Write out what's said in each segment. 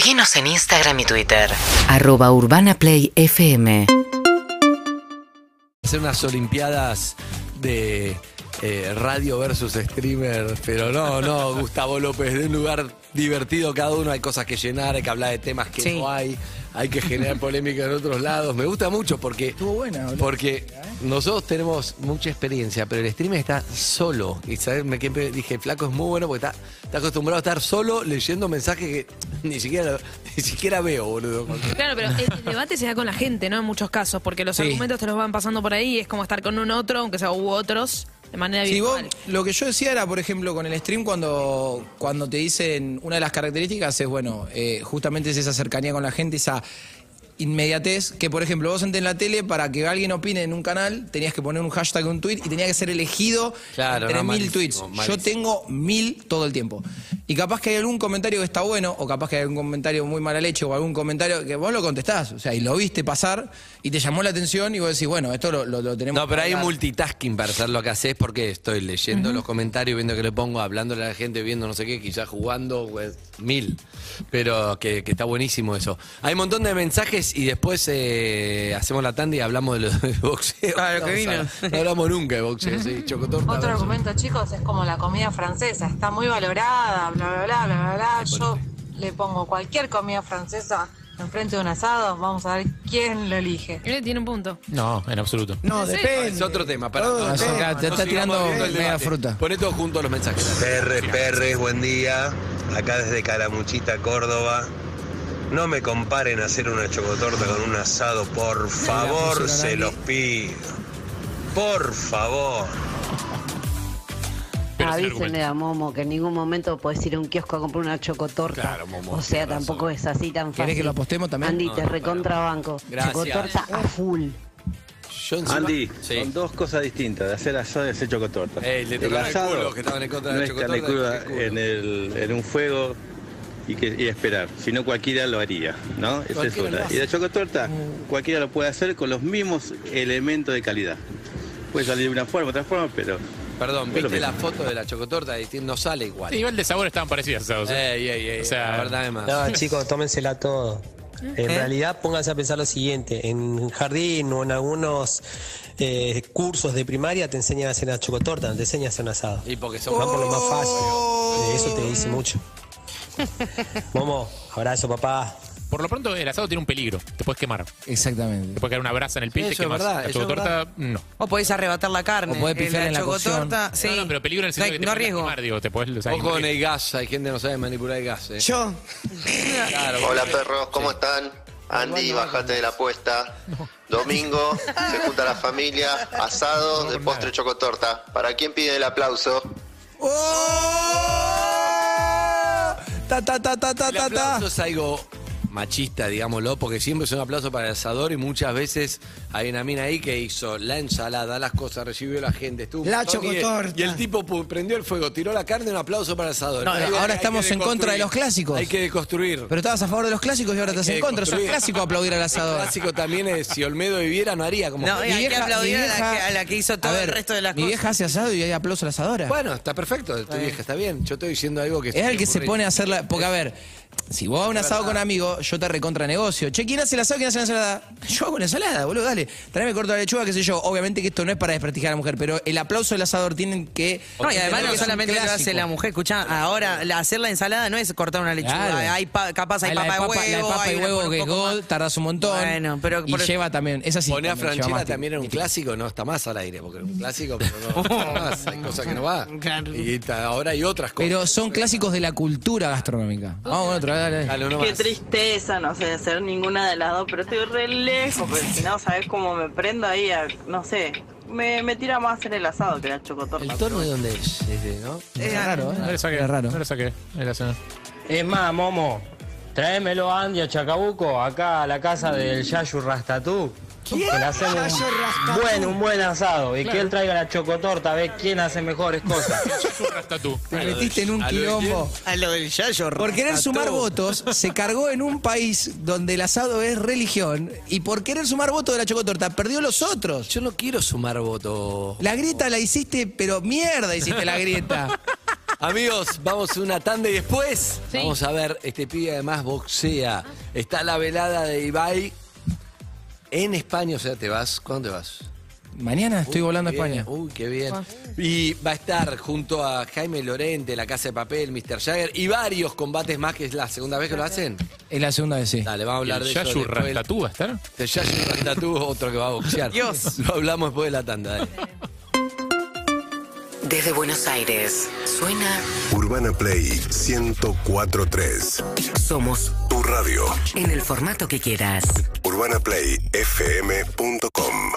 Seguinos en Instagram y Twitter. Arroba Urbana Play FM. hacer unas olimpiadas de eh, radio versus streamer, pero no, no, Gustavo López, de un lugar divertido cada uno, hay cosas que llenar, hay que hablar de temas que Sí. no hay, hay que generar polémica en otros lados. Me gusta mucho porque, Estuvo buena, boludo. porque nosotros tenemos mucha experiencia, pero el streamer está solo. Y ¿sabes? me quedé- dije, flaco es muy bueno porque está, está acostumbrado a estar solo leyendo mensajes que ni siquiera, ni siquiera veo, boludo. Claro, pero el, el debate se da con la gente, ¿no? En muchos casos, porque los Sí. argumentos te los van pasando por ahí, es como estar con un otro, aunque sea u otros, de manera Sí, vos, lo que yo decía era, por ejemplo, con el stream, cuando, cuando te dicen, una de las características es, bueno, eh, justamente es esa cercanía con la gente, esa inmediatez, que por ejemplo, vos antes en la tele, para que alguien opine en un canal, tenías que poner un hashtag, un tweet, y tenía que ser elegido Claro, entre no, mil malísimo, tweets. malísimo. Yo tengo mil todo el tiempo. Y capaz que hay algún comentario que está bueno, o capaz que hay algún comentario muy mala leche, o algún comentario que vos lo contestás, o sea, y lo viste pasar, y te llamó la atención, y vos decís, bueno, esto lo, lo- lo tenemos No, pero que hay hablar. multitasking para hacer lo que haces porque estoy leyendo los comentarios, viendo que le pongo, hablándole a la gente, viendo no sé qué, quizás jugando pues, mil. Pero que, que está buenísimo eso. Hay un montón de mensajes y después eh, hacemos la tanda y hablamos de, lo de boxeo. Ah, lo que a- vino. No hablamos nunca de boxeo, sí. Otro argumento, chicos, es como la comida francesa, está muy valorada, bla, bla, bla, bla, bla, bla. Yo le pongo cualquier comida francesa enfrente de un asado, vamos a ver quién lo elige. Tiene un punto. No, en absoluto. No, depende. Es otro tema, para. Todo. Acá te está tirando media fruta. Poné todos juntos los mensajes. Perres, perres, buen día. Acá desde Calamuchita, Córdoba. No me comparen hacer una chocotorta con un asado, por favor, se los pido. Por favor. Sin Avísenle argumento. a Momo que en ningún momento podés ir a un kiosco a comprar una chocotorta. Claro, Momo, o sea, tampoco razón. es así tan fácil. ¿Querés que lo apostemos también? Andy, No, te no, recontrabanco. Gracias. Chocotorta a full. Andy, Sí. son dos cosas distintas, de hacer asado y hacer chocotorta. Ey, le el asado culo, que estaban en contra de no la es chocotorta, cruda el culo. en, el, en un fuego y, que, y esperar, si no cualquiera lo haría, ¿no? Esa es una. Y la chocotorta, cualquiera lo puede hacer con los mismos elementos de calidad. Puede salir de una forma, otra forma, pero Perdón, ¿viste la foto de la chocotorta? Y no sale igual. Sí, igual de sabor estaban parecidas. ¿sabes? Ey, ey, ey, O sea, la verdad es más. No, chicos, tómensela todo. En realidad, pónganse a pensar lo siguiente: en jardín o en algunos eh, cursos de primaria te enseñan a hacer una chocotorta, no te enseñan a hacer un asado. Y porque son Van por lo más fácil. Eh, Eso te dice mucho. Momo, abrazo, papá. Por lo pronto, el asado tiene un peligro. Te puedes quemar. Exactamente. Te puede caer una brasa en el pie y te Eso es quemas. verdad, la eso es chocotorta, no. O podés arrebatar la carne. O podés pifiar en la chocotorta, sí. No, no, pero peligro en el sentido No hay- que te no puedes riesgo. quemar, digo. Te puedes, o sea, Ojo con hay- el gas, hay gente que no sabe manipular el gas. ¿eh? Yo, Claro, Hola porque- perros, ¿cómo están? Andy, bájate de la apuesta. Domingo, se junta la familia, asado de postre chocotorta. ¿Para quién pide el aplauso? ¡Oh! Ta, ta, ta, ta, ta, El ta, ta. aplauso es algo machista, digámoslo, porque siempre es un aplauso para el asador y muchas veces hay una mina ahí que hizo la ensalada, las cosas, recibió la gente, estuvo un La y el- chocotorta. Y el tipo prendió el fuego, tiró la carne, un aplauso para el asador. No, ahora hay estamos en contra de los clásicos. Hay que deconstruir. Pero estabas a favor de los clásicos y ahora estás en contra. Es deconstruir. clásico aplaudir al El asador. clásico también es, si Olmedo viviera, no haría como... No, Mi y hay que vieja- aplaudir mi a la que- a la que hizo todo ver, el resto de las Mi cosas. vieja hace asado y hay aplauso a la asadora. Bueno, está perfecto, tu vieja está bien. Yo estoy diciendo algo que... Es el que se pone a hacer la. Porque, a ver, si vos vas a un asado con amigos, yo te recontra negocio. Che, ¿quién hace el asado? ¿Quién hace la ensalada? Yo hago una ensalada, boludo, dale. Tráeme corto la lechuga, qué sé yo. Obviamente que esto no es para desprestigiar a la mujer, pero el aplauso del asador tienen que. No, y además no es solamente lo hace la mujer, escuchá, ahora la- hacer la ensalada no es cortar una lechuga, Claro. hay pa- capaz hay la papa de huevo, La de papa hay y una huevo que es poco gold, más. tardas un montón. Bueno, pero- y lleva también. Esa sí. Poné a Franchella también en un clásico, no está más al aire, porque es un clásico, pero no está más, hay cosas que no va. Claro. Y ta- ahora hay otras cosas. Pero son clásicos de la cultura gastronómica. Vamos otro, dale. Dale, uno Qué más. tristeza, no sé, hacer ninguna de las dos, pero estoy re lejos, porque si no, ¿sabes cómo me prendo ahí? a- no sé, me, me tira más hacer el asado que la chocotorta. ¿El tono de dónde es? Es de- ¿no? Es raro, No ¿eh? le saqué. Es raro. No le saqué. Cena. Es más, Momo, tráemelo a Andy a Chacabuco, acá a la casa del Yayu Rastatú. Que le hacemos un buen, un buen asado y que él traiga la chocotorta a ver quién hace mejores cosas. Te metiste en un quilombo. A lo del yayo. Por querer sumar votos, se cargó en un país donde el asado es religión y por querer sumar votos de la chocotorta, perdió los otros. Yo no quiero sumar votos. La grieta la hiciste, pero mierda hiciste la grieta. Amigos, vamos a una tanda y después Sí. vamos a ver, este pibe además boxea. Está la velada de Ibai en España, o sea, te vas, ¿cuándo te vas? Mañana estoy Uy, volando a qué bien, España. Uy, qué bien. Y va a estar junto a Jaime Lorente, La Casa de Papel, Mr. Jagger y varios combates más, que es la segunda vez que lo hacen. Es la segunda vez, sí. Dale, vamos a hablar ¿El de eso. Yashu después del- Rastatú va a estar? El Yashu Rastatú, otro que va a boxear. Dios. Lo hablamos después de la tanda. dale. Desde Buenos Aires, suena Urbana Play 1043. Somos Tu radio. en el formato que quieras. UrbanaPlayFM.com.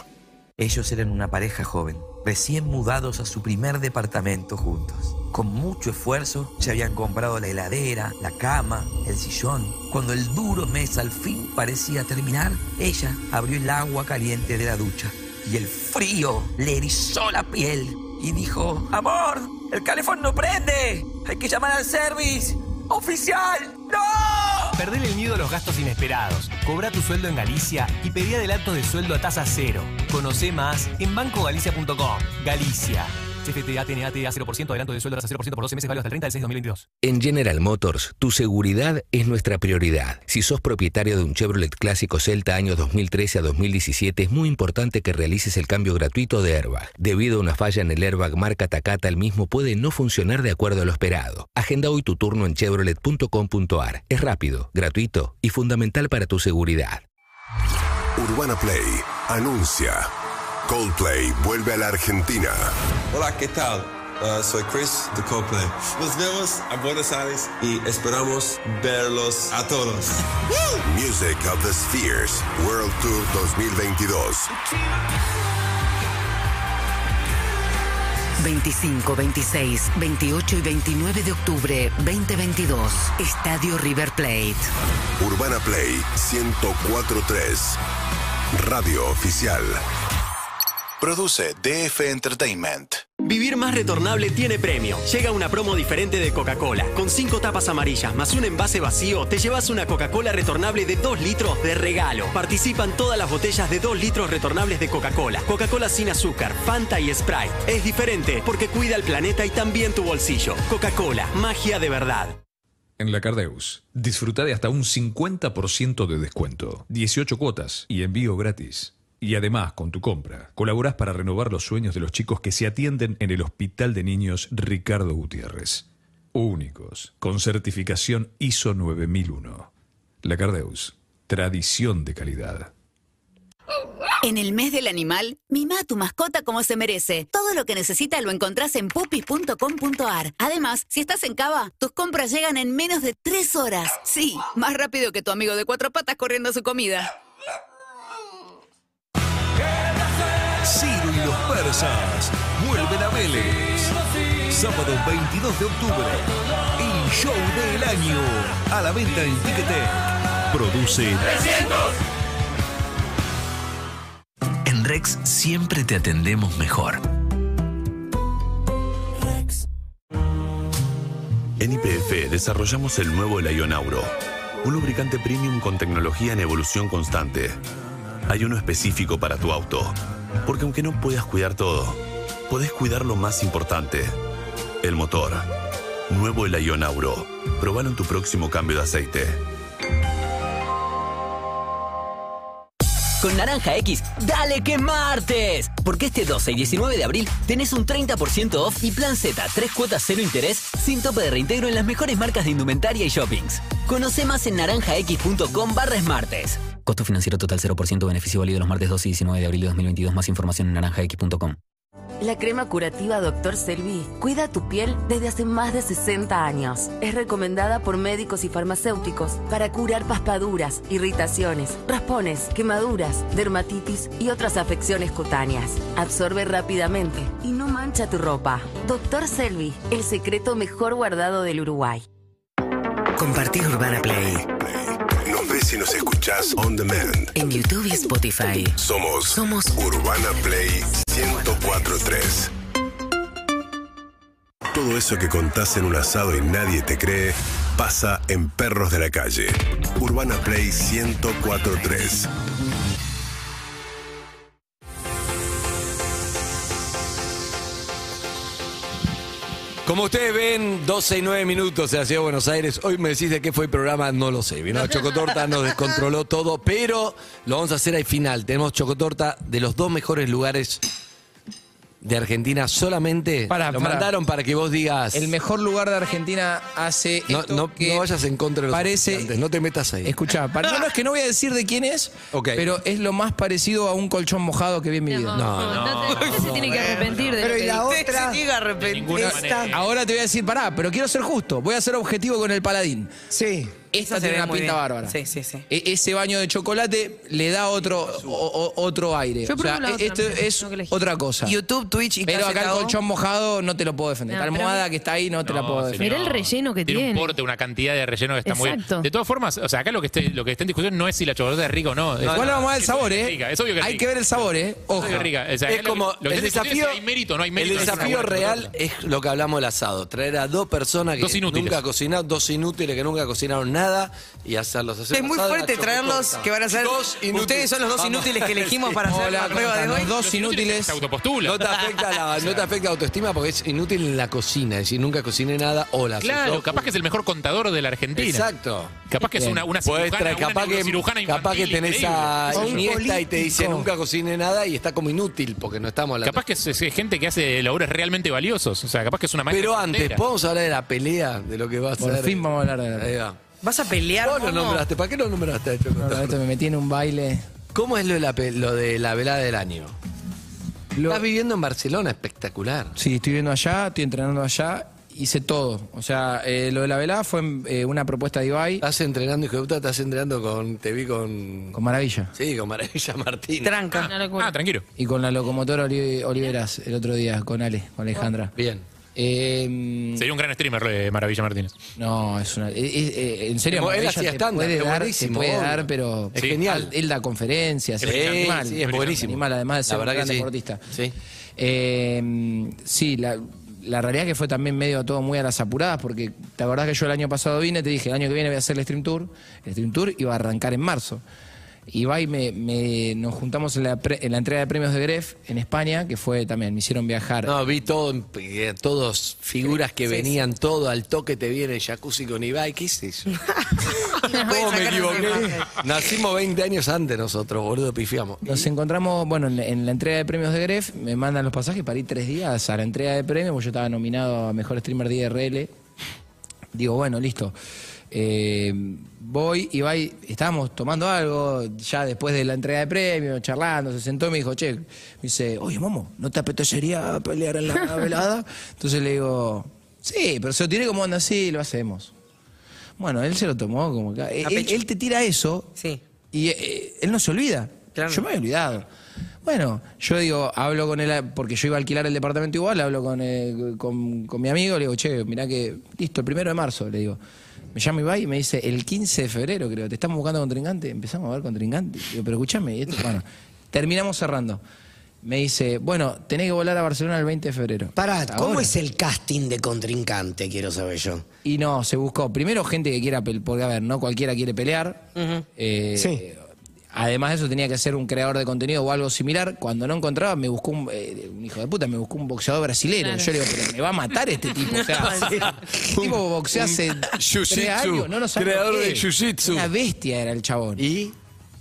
Ellos eran una pareja joven, recién mudados a su primer departamento juntos. Con mucho esfuerzo se habían comprado la heladera, la cama, el sillón. Cuando el duro mes al fin parecía terminar, ella abrió el agua caliente de la ducha y el frío le erizó la piel y dijo, amor, el calefón no prende, hay que llamar al service. ¡Oficial! ¡No! Perdele el miedo a los gastos inesperados. Cobra tu sueldo en Galicia y pedí adelanto de sueldo a tasa cero. Conoce más en bancogalicia.com. Galicia. CFTA TNAT a 0% adelanto de sueldo a tasa 0% por 12 meses válido hasta el 30 de 6 de 2022. En General Motors, tu seguridad es nuestra prioridad. Si sos propietario de un Chevrolet Clásico Celta año 2013 a 2017, es muy importante que realices el cambio gratuito de airbag. Debido a una falla en el airbag marca Takata, el mismo puede no funcionar de acuerdo a lo esperado. Agenda hoy tu turno en chevrolet.com.ar. Es rápido, gratuito y fundamental para tu seguridad. Urbana Play anuncia. Coldplay vuelve a la Argentina. Hola, ¿qué tal? Uh, soy Chris de Coldplay. Nos vemos a Buenos Aires y esperamos verlos a todos. Music of the Spheres World Tour 2022. 25, 26, 28 y 29 de octubre 2022. Estadio River Plate. Urbana Play 1043. Radio oficial. Produce DF Entertainment. Vivir más retornable tiene premio. Llega una promo diferente de Coca-Cola. Con cinco tapas amarillas más un envase vacío, te llevas una Coca-Cola retornable de 2 litros de regalo. Participan todas las botellas de 2 litros retornables de Coca-Cola. Coca-Cola sin azúcar, Fanta y Sprite. Es diferente porque cuida el planeta y también tu bolsillo. Coca-Cola, magia de verdad. En la Cardeus, disfruta de hasta un 50% de descuento, 18 cuotas y envío gratis. Y además, con tu compra, colaborás para renovar los sueños de los chicos que se atienden en el Hospital de Niños Ricardo Gutiérrez. Únicos, con certificación ISO 9001. La Cardeus, tradición de calidad. En el mes del animal, mima a tu mascota como se merece. Todo lo que necesita lo encontrás en pupis.com.ar. Además, si estás en Cava, tus compras llegan en menos de tres horas. Sí, más rápido que tu amigo de cuatro patas corriendo a su comida. Ciro y los persas vuelven a Vélez. Sábado 22 de octubre. El show del año. A la venta en Ticketek. Produce En Rex siempre te atendemos mejor. En IPF desarrollamos el nuevo Lionauro, un lubricante premium con tecnología en evolución constante. Hay uno específico para tu auto, porque aunque no puedas cuidar todo, podés cuidar lo más importante, el motor. Nuevo Lionauro. Probalo en tu próximo cambio de aceite. Con Naranja X, dale que martes. Porque este 12 y 19 de abril tenés un 30% off y plan Z, 3 cuotas cero interés, sin tope de reintegro en las mejores marcas de indumentaria y shoppings. Conoce más en naranjax.com barra Smartes. Costo financiero total 0%, beneficio válido los martes 12 y 19 de abril de 2022. Más información en naranjax.com. La crema curativa Dr. Selvi cuida tu piel desde hace más de 60 años. Es recomendada por médicos y farmacéuticos para curar paspaduras, irritaciones, raspones, quemaduras, dermatitis y otras afecciones cutáneas. Absorbe rápidamente y no mancha tu ropa. Dr. Selvi, el secreto mejor guardado del Uruguay. Compartir Urbana Play. Y nos escuchás on demand. En YouTube y Spotify. Somos, Somos Urbana Play 1043. Todo eso que contás en un asado y nadie te cree, pasa en Perros de la Calle. Urbana Play 1043. Como ustedes ven, 12 y 9 minutos de la Buenos Aires. Hoy me decís de qué fue el programa, no lo sé. Vino a Chocotorta, nos descontroló todo, pero lo vamos a hacer al final. Tenemos Chocotorta de los dos mejores lugares de Argentina solamente. Pará, lo pará. mandaron para que vos digas. El mejor lugar de Argentina hace no, esto no, que no vayas en contra de los parece- no te metas ahí. Escuchá, para- no, no, es que no voy a decir de quién es, Ok. pero es lo más parecido a un colchón mojado que vi en mi vida. No, no. Usted se tiene que arrepentir de Pero y que la otra. Se llega a arrepentir. ninguna Esta- manera. Ahora te voy a decir, pará, pero quiero ser justo. Voy a ser objetivo con el paladín. Sí. Esta se tiene ve una muy pinta bien. bárbara. Sí, sí, sí. E- ese baño de chocolate le da otro, o- o- otro aire. Yo o sea, la otra, esto mira, es tengo que elegir. otra cosa. YouTube, Twitch y Pero acá el colchón mojado no te lo puedo defender. No, la pero almohada que está ahí no te la puedo defender. Mirá el relleno que tiene. tiene. un porte, una cantidad de relleno que está muy Exacto. bien. De todas formas, o sea, acá lo que, esté, lo que está en discusión no es si la chocolate es rica o no. Es- Igual vamos a ver el es sabor, obvio que es ¿eh? rica, Es obvio que es Hay rica. que ver el sabor, ¿eh? Ojo. Es rica. O sea, Es como lo que el está en discusión es desafío. si hay mérito o no hay mérito. El en desafío buena real chocolate. es lo que hablamos del asado. Traer a dos personas que Dos inútiles. nunca cocinaron, dos inútiles que nunca cocinaron nada y hacerlos hacer Es muy fuerte la traerlos que van a ser. Ustedes son los dos Vamos. inútiles que elegimos para hacer Hola, la prueba de ¿cómo hoy. Dos inútiles. No te afecta la, no te afecta la autoestima porque es inútil en la cocina. Es decir, nunca cociné nada. Hola, soy Claro, capaz que es el mejor contador de la Argentina. Exacto. Capaz que es una, una cirujana, traer- capaz, una que, cirujana capaz que tenés a O Iniesta y te dice nunca cocine nada y está como inútil porque no estamos hablando. Capaz que es, es gente que hace labores realmente valiosos. O sea, capaz que es una maestra Pero antes, frontera. podemos hablar de la pelea, de lo que va a Por ser. fin vamos a hablar de la Ahí va. ¿Vas a pelear? Vos lo nombraste, ¿para qué lo nombraste a No, esto me metí en un baile. ¿Cómo es lo de, la, pe- lo de la velada del año? Lo- Estás viviendo en Barcelona, espectacular. Sí, estoy viendo allá, estoy entrenando allá, hice todo. O sea, eh, lo de la velada fue eh, una propuesta de Ibai Estás entrenando, hijo de puta, estás entrenando con. Te vi con. con Maravilla. Sí, con Maravilla Martín. Tranca. Una locura. Ah, tranquilo. Y con la locomotora Oli- Oliveras el otro día, con Ale, con Alejandra. Bien. Eh, Sería un gran streamer, eh, Maravilla Martínez. no, es una. eh, eh, en serio, Como él Maravilla hacía te stand-up, puede es dar, te buenísimo, puede obvio. dar, pero. Es genial. Él da conferencias, es un animal. sí, es buenísimo. Animal, además de ser La un verdad gran que sí. deportista. Sí. Eh, sí, la, la realidad que fue también medio todo muy a las apuradas, porque te acordás que yo el año pasado vine, te dije, el año que viene voy a hacer el Stream Tour. El Stream Tour iba a arrancar en marzo. Y va y me, me- nos juntamos en la, pre- en la entrega de premios de Gref en España, que fue también, me hicieron viajar. No, vi todo, eh, todos figuras que venían, todo al toque te viene jacuzzi con Ibai. ¿Qué es eso? ¿Cómo me equivoqué? Nacimos 20 años antes nosotros, boludo, pifiamos. Nos encontramos, bueno, en, en la entrega de premios de Gref, me mandan los pasajes para ir tres días a la entrega de premios, porque yo estaba nominado a Mejor Streamer de IRL. Digo, bueno, listo. Eh, voy y y- estábamos tomando algo, ya después de la entrega de premios, charlando, se sentó y me dijo, che, me dice, oye, Momo, ¿no te apetecería pelear en la velada? Entonces le digo, sí, pero se lo tiene como anda así, lo hacemos. Bueno, él se lo tomó como que... Él, pecho. él te tira eso Sí. y eh, él no se olvida. Claro. Yo me había olvidado. Bueno, yo digo, hablo con él, porque yo iba a alquilar el departamento igual, hablo con, eh, con, con mi amigo, le digo, che, mirá que, listo, el primero de marzo, le digo. Me llama Ibai y me dice, el 15 de febrero, creo, ¿te estamos buscando contrincante? Empezamos a ver contrincante. Digo, pero escúchame, esto, bueno, terminamos cerrando. Me dice, bueno, tenés que volar a Barcelona el 20 de febrero. Pará, ¿cómo ahora. es el casting de contrincante? Quiero saber yo. Y no, se buscó. Primero gente que quiera pelear, porque a ver, no cualquiera quiere pelear. Eh, Sí. Además de eso tenía que ser un creador de contenido o algo similar. Cuando no encontraba, me buscó un, eh, un hijo de puta, me buscó un boxeador brasilero. Claro. Yo le digo, pero me va a matar este tipo. O sea, el tipo boxea hace jiu-jitsu, tres años. No, creador de jiu-jitsu. Una bestia era el chabón. ¿Y?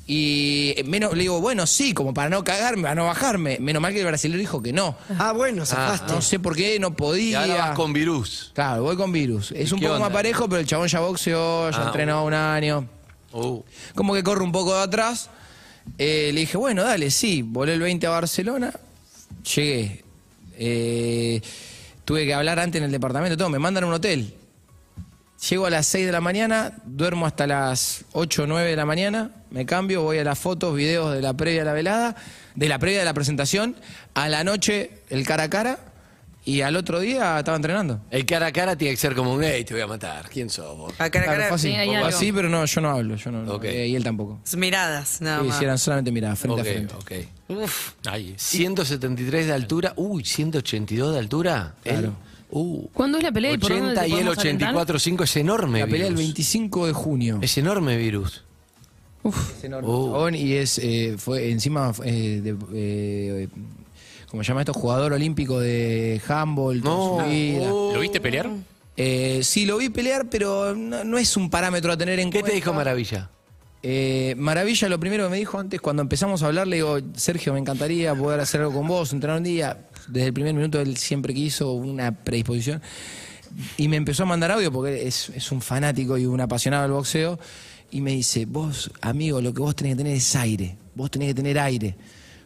Y menos, le digo, bueno, sí, como para no cagarme, para no bajarme. Menos mal que el brasileño dijo que no. Ah, bueno, zafaste. No sé por qué, no Y podía. ahora vas con virus. Claro, voy con virus. Es ¿Y un poco onda? más parejo, pero el chabón ya boxeó, ya Ah, entrenó un año. Uh. Como que corre un poco de atrás. Eh, le dije, bueno, dale, sí. Volé el 20 a Barcelona. Llegué. Eh, tuve que hablar antes en el departamento, todo. Me mandan a un hotel. Llego a las 6 de la mañana, duermo hasta las 8 o 9 de la mañana, me cambio, voy a las fotos, videos de la previa de la velada, de la previa de la presentación, a la noche el cara a cara y al otro día estaba entrenando. El cara a cara tiene que ser como un hey, te voy a matar. ¿Quién sos vos? A cara a Claro, cara, fue así. Sí, hay Fue algo. así, pero no, yo no hablo, yo no, no, Ok. eh, y él tampoco. miradas, nada Sí, más. hicieran solamente miradas, frente Ok, a frente. ok. Uf. Ahí. 173 de altura. Uy, 182 de altura. Claro. Él. Uh. ¿Cuándo es la pelea y por dónde 80 te y el podemos alentar? 84.5 es enorme. La pelea el virus. 25 de junio. Es enorme virus. Es enorme. Uh. chabón, y es, eh, fue encima eh, de- eh, como se llama esto, jugador olímpico de handball. toda su vida. ¿Lo viste pelear? Eh, sí, lo vi pelear, pero no, no es un parámetro a tener en ¿Qué cuenta. te dijo Maravilla? Eh, Maravilla, lo primero que me dijo antes, cuando empezamos a hablar, le digo, Sergio, me encantaría poder hacer algo con vos, entrenar un día. Desde el primer minuto él siempre quiso una predisposición. Y me empezó a mandar audio porque es, es un fanático y un apasionado del boxeo. Y me dice, vos, amigo, lo que vos tenés que tener es aire. Vos tenés que tener aire.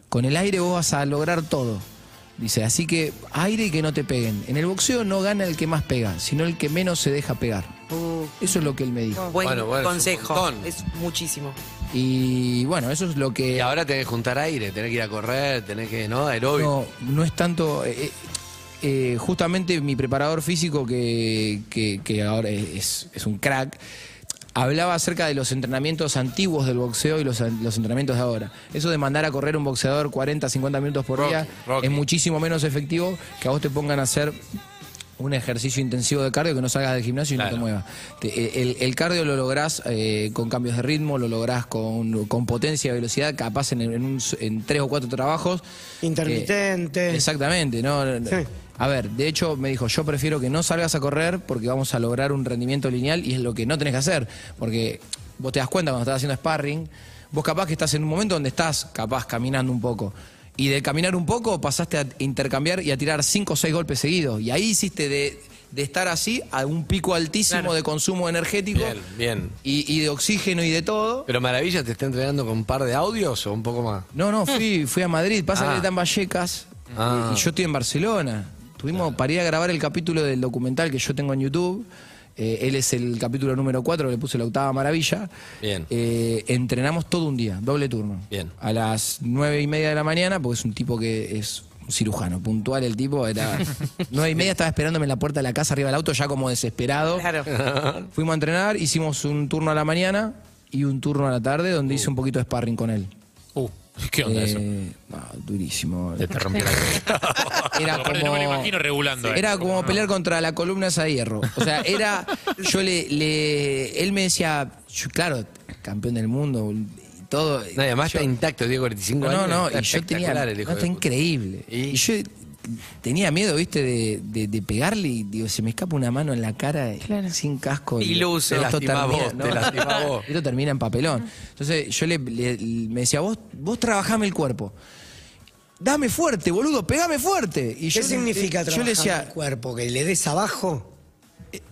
Con el aire vos vas a lograr todo. Dice, así que aire y que no te peguen. En el boxeo no gana el que más pega, sino el que menos se deja pegar. Eso es lo que él me dijo. Buen Bueno, bueno, es un consejo. Es, muchísimo. Y bueno, eso es lo que... Y ahora tenés que juntar aire, tenés que ir a correr, tenés que, ¿no? Aeróbico. No, no es tanto. eh, eh, justamente mi preparador físico, que, que- que ahora es, es un crack, hablaba acerca de los entrenamientos antiguos del boxeo y los, los entrenamientos de ahora. Eso de mandar a correr un boxeador 40, 50 minutos por Rocky, día Rocky. es muchísimo menos efectivo que a vos te pongan a hacer un ejercicio intensivo de cardio que no salgas del gimnasio y no te muevas. El, el cardio lo lográs eh, con cambios de ritmo, lo lográs con, con potencia y velocidad, capaz en, en, un- en tres o cuatro trabajos. Intermitente. Eh, exactamente, no, no. A ver, de hecho me dijo, yo prefiero que no salgas a correr porque vamos a lograr un rendimiento lineal y es lo que no tenés que hacer. Porque vos te das cuenta cuando estás haciendo sparring, vos capaz que estás en un momento donde estás capaz caminando un poco. Y de caminar un poco pasaste a intercambiar y a tirar cinco o seis golpes seguidos. Y ahí hiciste de, de estar así a un pico altísimo de consumo energético Bien, bien. y, y de oxígeno y de todo. ¿Pero Maravilla te está entrenando con un par de audios o un poco más? No, no, fui, fui a Madrid. Pasa que Ah. él está en Vallecas Ah. y yo estoy en Barcelona. Tuvimos para ir a grabar el capítulo del documental que yo tengo en YouTube. Eh, él es el capítulo número 4, le puse la octava maravilla. Bien. Eh, entrenamos todo un día, doble turno. Bien. A las nueve y media de la mañana, porque es un tipo que es un cirujano, puntual el tipo, era nueve y media estaba esperándome en la puerta de la casa arriba del auto, ya como desesperado. Fuimos a entrenar, hicimos un turno a la mañana y un turno a la tarde donde hice un poquito de sparring con él. ¿qué onda eso? Eh, no, durísimo. Te rompió la Era como, no me lo imagino regulando. era como pelear contra la columna esa de hierro. O sea, era. Yo le. le- él me decía, yo, claro, campeón del mundo y todo. No, y además Yo- está intacto, Diego, 45 no, años. no, está y yo tenía. No, el hijo de está increíble. Y, yo tenía miedo, viste, de, de- de pegarle y digo, se me escapa una mano en la cara sin casco. y Iluso. Te Esto termina, vos, ¿no? te lastimás vos. Esto termina en papelón. Entonces yo le, le- me decía, vos, vos trabajame el cuerpo. Dame fuerte, boludo, pegame fuerte. Y ¿Qué yo, significa yo trabajar le decía, el cuerpo? ¿Que le des abajo?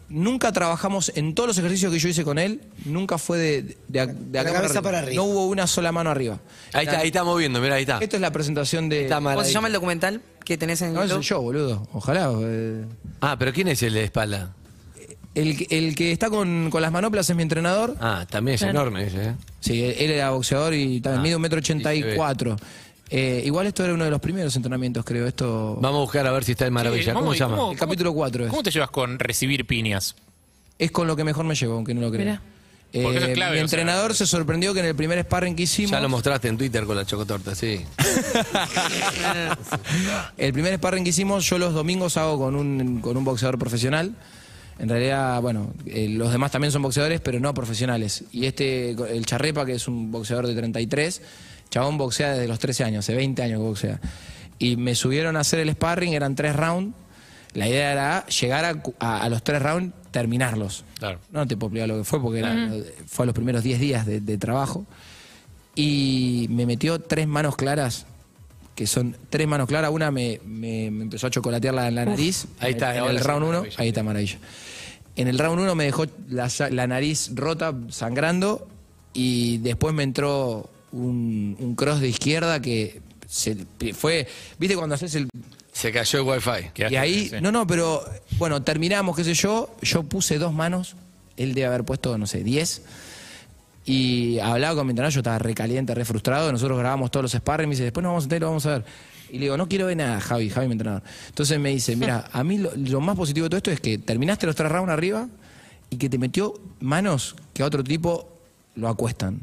nunca trabajamos en todos los ejercicios que yo hice con él, nunca fue de, de, de- de acá cabeza para arriba. No hubo una sola mano arriba. Ahí está, ahí está moviendo, mira, ahí está. Esto es la presentación de. ¿Cómo se llama el documental que tenés en No, YouTube? soy yo, boludo. Ojalá. eh. Ah, pero ¿quién es el de espalda? El, que- el que está con, con las manoplas es mi entrenador. Ah, también es Claro. enorme ese, ¿eh? Sí, él era boxeador y también Ah, mide un metro ochenta y cuatro. Eh, igual esto era uno de los primeros entrenamientos, creo. Esto. Vamos a buscar a ver si está en Maravilla. ¿cómo- ¿Cómo, se llama? cómo- El capítulo 4 es. ¿Cómo te llevas con recibir piñas? Es con lo que mejor me llevo, aunque no lo. Mirá. Porque eso es clave, mi o sea- entrenador se sorprendió que en el primer sparring que hicimos. Ya lo mostraste en Twitter con la chocotorta, sí. El primer sparring que hicimos, yo los domingos hago con un, con un boxeador profesional. En realidad, bueno, eh, los demás también son boxeadores, pero no profesionales. Y este, el Charrepa, que es un boxeador de 33, chabón boxea desde los 13 años, hace 20 años que boxea. Y me subieron a hacer el sparring, eran tres rounds. La idea era llegar a, cu- a- a los tres rounds, terminarlos. Claro. No te puedo explicar lo que fue, porque era- fue a los primeros 10 días de, de trabajo. Y me metió tres manos claras, que son tres manos claras. Una me, me- me empezó a chocolatear la, la nariz. ahí está, En, el round 1, maravilla. ahí está maravilla. En el round 1 me dejó la, la nariz rota, sangrando, y después me entró un, un cross de izquierda que se, fue. ¿Viste cuando haces el Se cayó el wifi. y ahí, no, no, pero bueno, terminamos, qué sé yo. Yo puse dos manos, él debe haber puesto, no sé, diez. Y hablaba con mi entrenador, yo estaba recaliente, re frustrado. Nosotros grabamos todos los sparring, me dice, después nos vamos a y lo vamos a ver. Y le digo, no quiero ver nada, Javi, Javi, mi entrenador. Entonces me dice, mira, a mí lo, lo más positivo de todo esto es que terminaste los tres rounds arriba y que te metió manos que a otro tipo lo acuestan.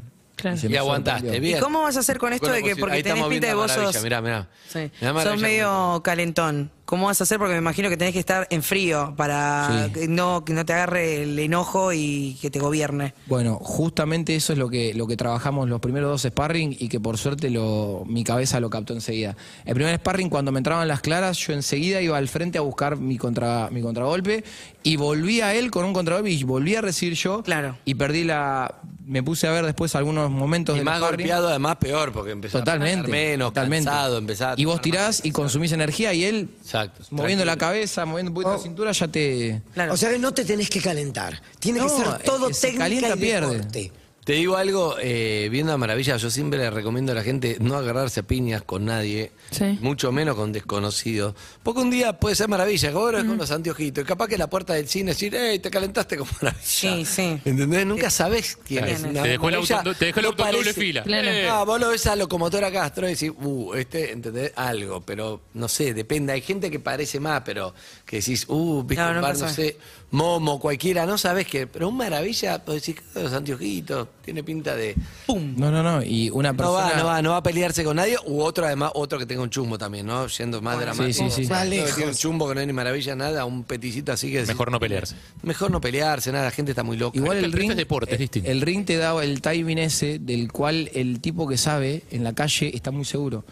Se Y me aguantaste, bien. ¿Y cómo vas a hacer con esto Con de que, porque tenés pinta de vos sos, Mirá, mirá. sí, Mirá sos medio calentón? ¿Cómo vas a hacer? Porque me imagino que tenés que estar en frío para Sí. que no, que no te agarre el enojo y que te gobierne. Bueno, justamente eso es lo que, lo que trabajamos los primeros dos sparring y que por suerte lo, mi cabeza lo captó enseguida. El primer sparring, cuando me entraban las claras, yo enseguida iba al frente a buscar mi, contra, mi contragolpe y volví a él con un contragolpe y volví a recibir yo. Claro. Y perdí la. Me puse a ver después algunos momentos Y del más golpeado, además peor, porque empezó Totalmente. a menos, totalmente. cansado, a y vos tirás y consumís energía y él, Exacto. moviendo la tranquilo. cabeza, moviendo un poquito la cintura, ya te. O sea no te tenés que calentar. Tiene No, que ser todo el que se técnica calienta y pierde. Te digo algo, eh, viendo a Maravilla, yo siempre le recomiendo a la gente no agarrarse a piñas con nadie, Sí. mucho menos con desconocidos. Porque un día puede ser Maravilla, que ahora es con los anteojitos, y capaz que la puerta del cine decir, hey, te calentaste con Maravilla. Sí, sí. ¿Entendés? Nunca sabés quién Claro. es. Te dejó el auto- te dejó el no auto en doble fila. Claro. Eh. Ah, vos lo ves a locomotora Castro y decís, uh, este, ¿entendés? Algo, pero no sé, depende. Hay gente que parece más, pero que decís, uh, viste No, un nunca bar, no sabes. sé, Momo, cualquiera, no sabés qué. Pero un maravilla, pues decís, los anteojitos, tiene pinta de. No, no, no. Y una No persona. va, no va, no va a pelearse con nadie, u otro además, otro que tenga un chumbo también, ¿no? Yendo más dramático. sí, sí, sí. Más que lejos. tiene un chumbo que no hay ni maravilla, nada, un peticito así que decís, Mejor no pelearse. Mejor no pelearse, nada, la gente está muy loca. Igual el ring, es deporte, es distinto. el ring te da el timing ese del cual el tipo que sabe en la calle está muy seguro.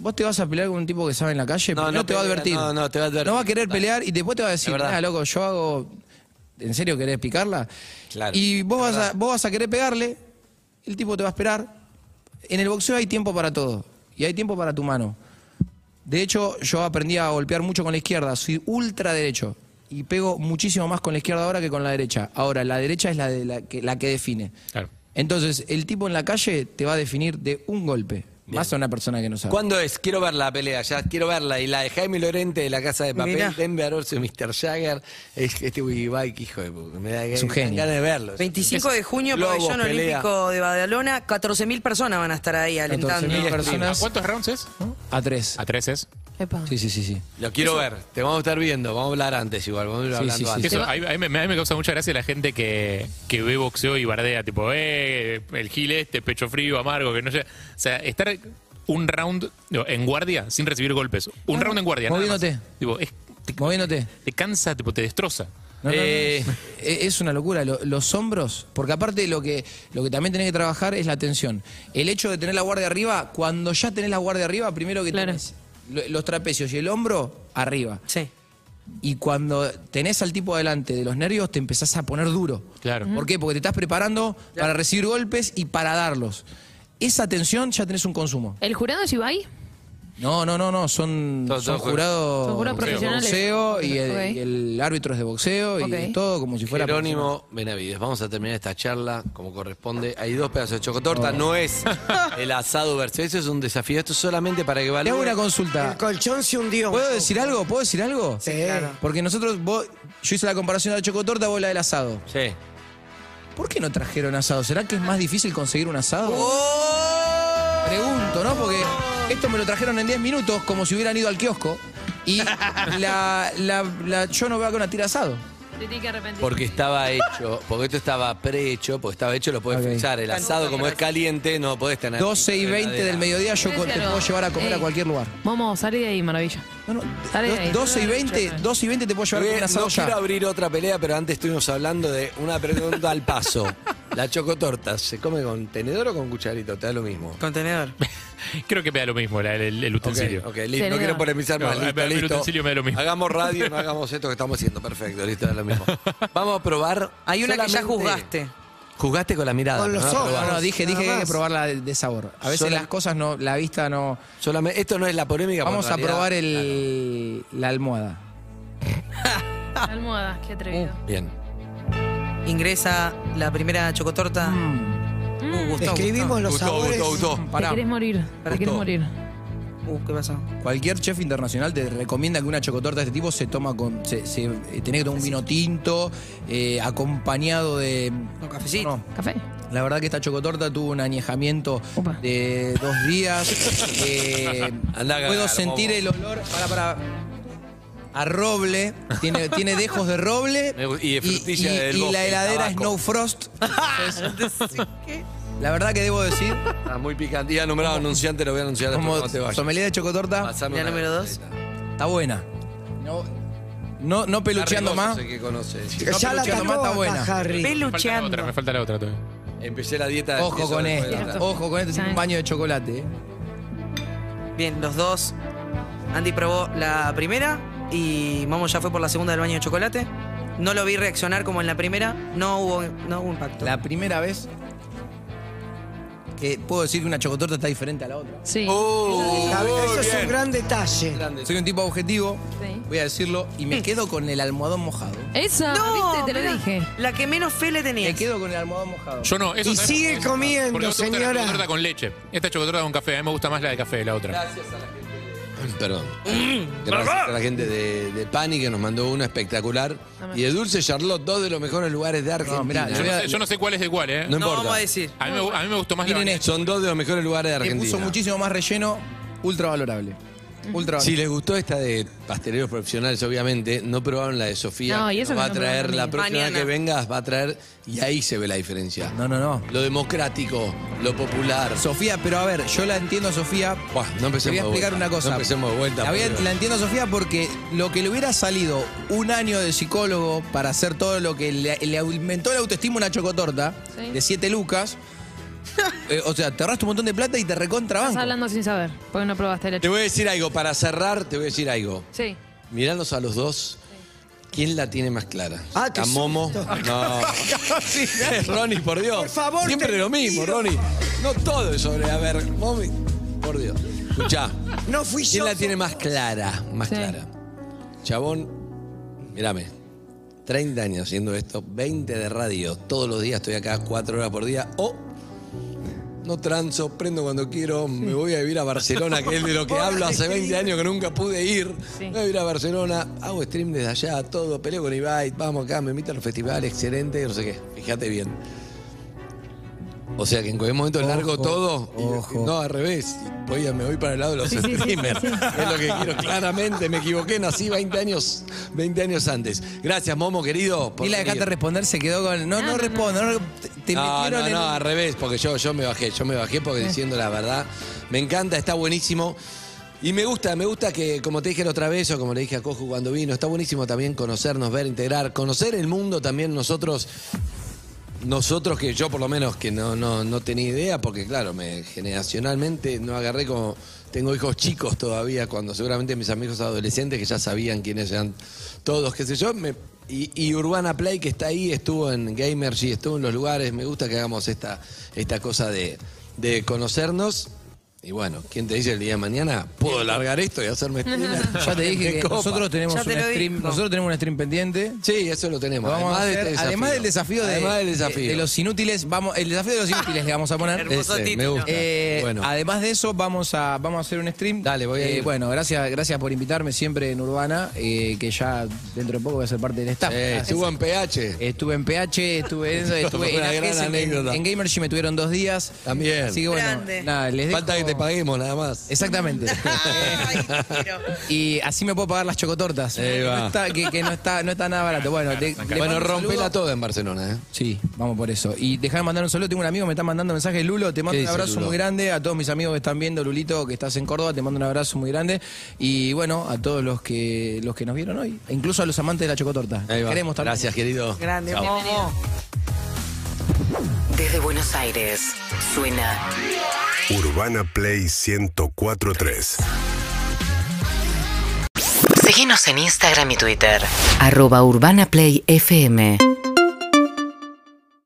Vos te vas a pelear con un tipo que sabe en la calle, No, primero no te va a advertir. no, no, te va a advertir. No va a querer pelear y después te va a decir, mira, loco, yo hago. ¿En serio querés picarla? Claro, Y vos vas, a, vos vas a querer pegarle, el tipo te va a esperar. En el boxeo hay tiempo para todo y hay tiempo para tu mano. De hecho, yo aprendí a golpear mucho con la izquierda, soy ultra derecho y pego muchísimo más con la izquierda ahora que con la derecha. Ahora, la derecha es la, de la, que, la que define. Claro. Entonces, el tipo en la calle te va a definir de un golpe, más a una persona que no sabe. ¿Cuándo es? Quiero ver la pelea, ya quiero verla. Y la de Jaime Lorente de la Casa de Papel, Mirá. Denver versus Mr. Jagger. Es este Wigibike, hijo de puta. Me da Es un genio. ganas de verlo. 25 de junio, Lobos, pabellón pelea. olímpico de Badalona, 14.000 personas van a estar ahí alentando. 14.000 ¿A personas cuántos rounds es? ¿No? a tres. A tres es. Epa. Sí, sí, sí, sí. Lo quiero ver. Te vamos a estar viendo. Vamos a hablar antes igual. Vamos a ir Sí, hablando sí, sí. antes. Eso, a, mí, a mí me, a mí me causa mucha gracia la gente que, que ve boxeo y bardea, tipo, eh, el gil este, pecho frío, amargo, que no sé. O sea, estar un round digo, en guardia sin recibir golpes. Un round en guardia. nada más. Moviéndote. Tipo, es- te, Moviéndote. te cansa, tipo, te destroza. No, no, no, Eh, es- Es una locura. Lo- los hombros, porque aparte lo que, lo que también tenés que trabajar es la tensión. El hecho de tener la guardia arriba, cuando ya tenés la guardia arriba, primero que Claro. tenés los trapecios y el hombro arriba. Sí. Y cuando tenés al tipo adelante de los nervios, te empezás a poner duro. Claro. ¿Por qué? Porque te estás preparando para recibir golpes y para darlos. Esa tensión ya tenés un consumo. ¿El jurado es Ibai? No, no, no, no, son, Todos- son jurados Son jurados de profesionales. boxeo y el, Ok. y el árbitro es de boxeo Ok. y todo como si fuera Jerónimo Benavides. Vamos a terminar esta charla como corresponde. Hay dos pedazos de chocotorta. Oh. No es el asado versus. Eso es un desafío. Esto es solamente para que Te hago una consulta. El colchón se hundió. ¿Puedo decir algo? ¿Puedo decir algo? Sí. Porque nosotros, vos, yo hice la comparación de la chocotorta, vos la del asado. Sí. ¿Por qué no trajeron asado? ¿Será que es más difícil conseguir un asado? Pregunto, ¿no? Porque esto me lo trajeron en 10 minutos, como si hubieran ido al kiosco. Y la, la- la- yo no veo acá una tira asado. Te tiene que arrepentir. Porque estaba hecho, porque esto estaba prehecho, porque estaba hecho, lo podés Ok. frizar. El asado, como es caliente, no podés tener. 12 y 20 del mediodía yo te puedo llevar a comer a Ey. cualquier lugar. Momo, salí de ahí, maravilla. No, no, Salí de ahí. 12 y 20, 12 y 20 te puedo llevar a comer Bien, asado no quiero ya. abrir otra pelea, pero antes estuvimos hablando de una pregunta al paso. La chocotorta, ¿se come con tenedor o con cucharito? Te da lo mismo. Contenedor. Creo que me da lo mismo la- el, utensilio. ok, listo. No Tenedor. quiero polemizar más. No, listo, el listo. utensilio me da lo mismo. Hagamos radio, no hagamos esto que estamos haciendo. Perfecto, listo, da lo mismo. Vamos a probar. Hay una que ya solamente- juzgaste. Juzgaste con la mirada. Con los ojos. No, probar. no, dije, Nada dije que hay que más. probarla de, de sabor. A veces Sola- las cosas no, la vista no. Solamente, esto no es la polémica. porque Vamos en a realidad- probar el, la almohada. Almohada, qué atrevido. Bien. Ingresa la primera chocotorta. Uh, gustó, Describimos los Gustó, sabores. gustó, gustó. Te Pará. querés morir. Te querés morir. gustó. Uh, ¿qué pasó? Cualquier chef internacional te recomienda que una chocotorta de este tipo se toma con. Se, se, eh, tenés que tomar un vino tinto, eh, acompañado de. Un cafecito. No, ¿Café? la verdad que esta chocotorta tuvo un añejamiento Opa. de dos días. eh, Andá a cagar, puedo sentir el olor. Para, para. A roble, tiene, tiene dejos de roble y de frutilla y- del y bosque, la heladera es tabaco. no frost. Entonces, la verdad que debo decir, Ah, muy picante. Ya nombrado anunciante, lo voy a anunciar después como cuando te vayas. sommelier de chocotorta, Pasame Ya una número dos. Está buena. No, no, no pelucheando Harry más. sé que conoce. No pelucheando más, está buena. Me falta la otra, me falta la otra todavía. Empecé la dieta. Ojo con después de la. Ojo con esto. Tiene un baño de chocolate. eh. Bien, los dos. Andy probó la primera y Momo ya fue por la segunda del baño de chocolate. No lo vi reaccionar como en la primera. No hubo, no hubo impacto. La primera vez que puedo decir que una chocotorta está diferente a la otra. Sí. A ver, Eso es un gran detalle. Soy un tipo objetivo, Sí. voy a decirlo, y me quedo con el almohadón mojado. Esa, viste, te lo mirá, dije. La que menos fe le tenía. Me quedo con el almohadón mojado. Yo no, eso Y ¿sabes sigue comiendo, Porque a vos te gusta la señora. chocotorta con leche. Esta chocotorta con café. A mí me gusta más la de café de la otra. Perdón. Gracias a la gente de, de Pani que nos mandó una espectacular. Y de Dulce Charlotte, dos de los mejores lugares de Argentina. mirá, Yo no, sé, yo no sé cuál es de cuál, ¿eh? No importa. vamos a decir. A mí, me, a mí me gustó más la Miren vanilla. esto. Son dos de los mejores lugares de Le Argentina. puso muchísimo más relleno, ultra valorable. Si les gustó esta de pasteleros profesionales, obviamente, no probaron la de Sofía. No, y eso nos va a que no traer probaron la próxima vez Mañana. que vengas, va a traer, y ahí se ve la diferencia. No, no, no. Lo democrático, lo popular. Sofía, pero a ver, yo la entiendo a Sofía. Buah, no empecemos Te voy a de explicar vuelta. una cosa. No empecemos de vuelta. La, voy a- porque- la entiendo a Sofía porque lo que le hubiera salido un año de psicólogo para hacer todo lo que le, le aumentó la autoestima una chocotorta Sí. de 7 lucas. eh, o sea, te ahorraste un montón de plata y te Estás recontrabanco. hablando sin saber, porque no probaste Te leche. voy a decir algo, para cerrar, te voy a decir algo. Sí. Mirándonos a los dos, ¿quién la tiene más clara? Ah, ¿A Momo? No. Ronnie, por Dios. Por favor, Siempre te lo mismo, pido. Ronnie. No todo es sobre. A ver, Momi. Por Dios. Escuchá. No fui ¿Quién yo. la tiene más clara? Más Sí. clara. Chabón, mírame. 30 años haciendo esto, 20 de radio. Todos los días estoy acá 4 horas por día. O no transo, prendo cuando quiero, me voy a vivir a Barcelona, que es de lo que hablo hace 20 años que nunca pude ir. Sí. Me voy a vivir a Barcelona, hago stream desde allá, todo, peleo con Ibai, vamos acá, me invitan a los festivales, excelente, no sé qué. Fíjate bien. O sea que en cualquier momento largo Ojo, todo. y- ojo. no, al revés. Voy a- me voy para el lado de los Sí, sí, sí, streamers. sí, sí. Es lo que quiero, claramente. Me equivoqué, nací 20 años, 20 años antes. Gracias, Momo, querido. por Y la dejaste responder, se quedó con. No, no, No, no, respondo. No, te, no, no, en. no, al revés, porque yo, yo me bajé, yo me bajé porque diciendo la verdad, me encanta, está buenísimo. Y me gusta, me gusta que, como te dije la otra vez, o como le dije a Coju cuando vino, está buenísimo también conocernos, ver, integrar, conocer el mundo también nosotros, nosotros que yo por lo menos que no, no, no tenía idea, porque claro, me generacionalmente no agarré como, tengo hijos chicos todavía, cuando seguramente mis amigos adolescentes que ya sabían quiénes eran todos, qué sé yo, me- y, Urbana Play que está ahí, estuvo en Gamergy, estuvo en los lugares, me gusta que hagamos esta, esta cosa de, de conocernos. Y bueno, ¿quién te dice el día de mañana? ¿Puedo largar esto y hacerme streamer? Ya te dije Me que nosotros tenemos Ya un stream. Nosotros tenemos un stream pendiente. Sí, eso lo tenemos. Lo vamos a además, de hacer, este además del desafío de, Además del de- desafío. de los inútiles, vamos, el desafío de los inútiles le vamos a poner. Ese, me gusta. Eh, bueno, Además de eso, vamos a, vamos a hacer un stream. Dale, voy a Eh, ir. bueno, gracias, gracias por invitarme siempre en Urbana, eh, que ya dentro de poco voy a ser parte del staff. eh, estuvo en PH. Estuve en PH, estuve en estuve una en gran AGS, en, en Gamergy me tuvieron dos días. También. Así que bueno, Grande. nada, les dejo- Falta que te paguemos nada más. Exactamente. Ay, y así me puedo pagar las chocotortas. Ahí Que va. no está, que, que no está, no está nada barato. Bueno, te- le Bueno, un rompela saludo. toda en Barcelona, ¿eh? Sí, vamos por eso. Y déjame mandar un saludo. Tengo un amigo que me está mandando mensajes. Lulo, te mando ¿Qué un dice abrazo Lulo? muy grande. A todos mis amigos que están viendo, Lulito, que estás en Córdoba, te mando un abrazo muy grande. Y bueno, a todos los que los que nos vieron hoy. Incluso a los amantes de la chocotorta. Ahí va. Queremos también. Gracias, querido. Grande, Chao. Momo. Desde Buenos Aires, suena Urbana Play 1043. Síguenos en Instagram y Twitter. Arroba Urbana Play FM.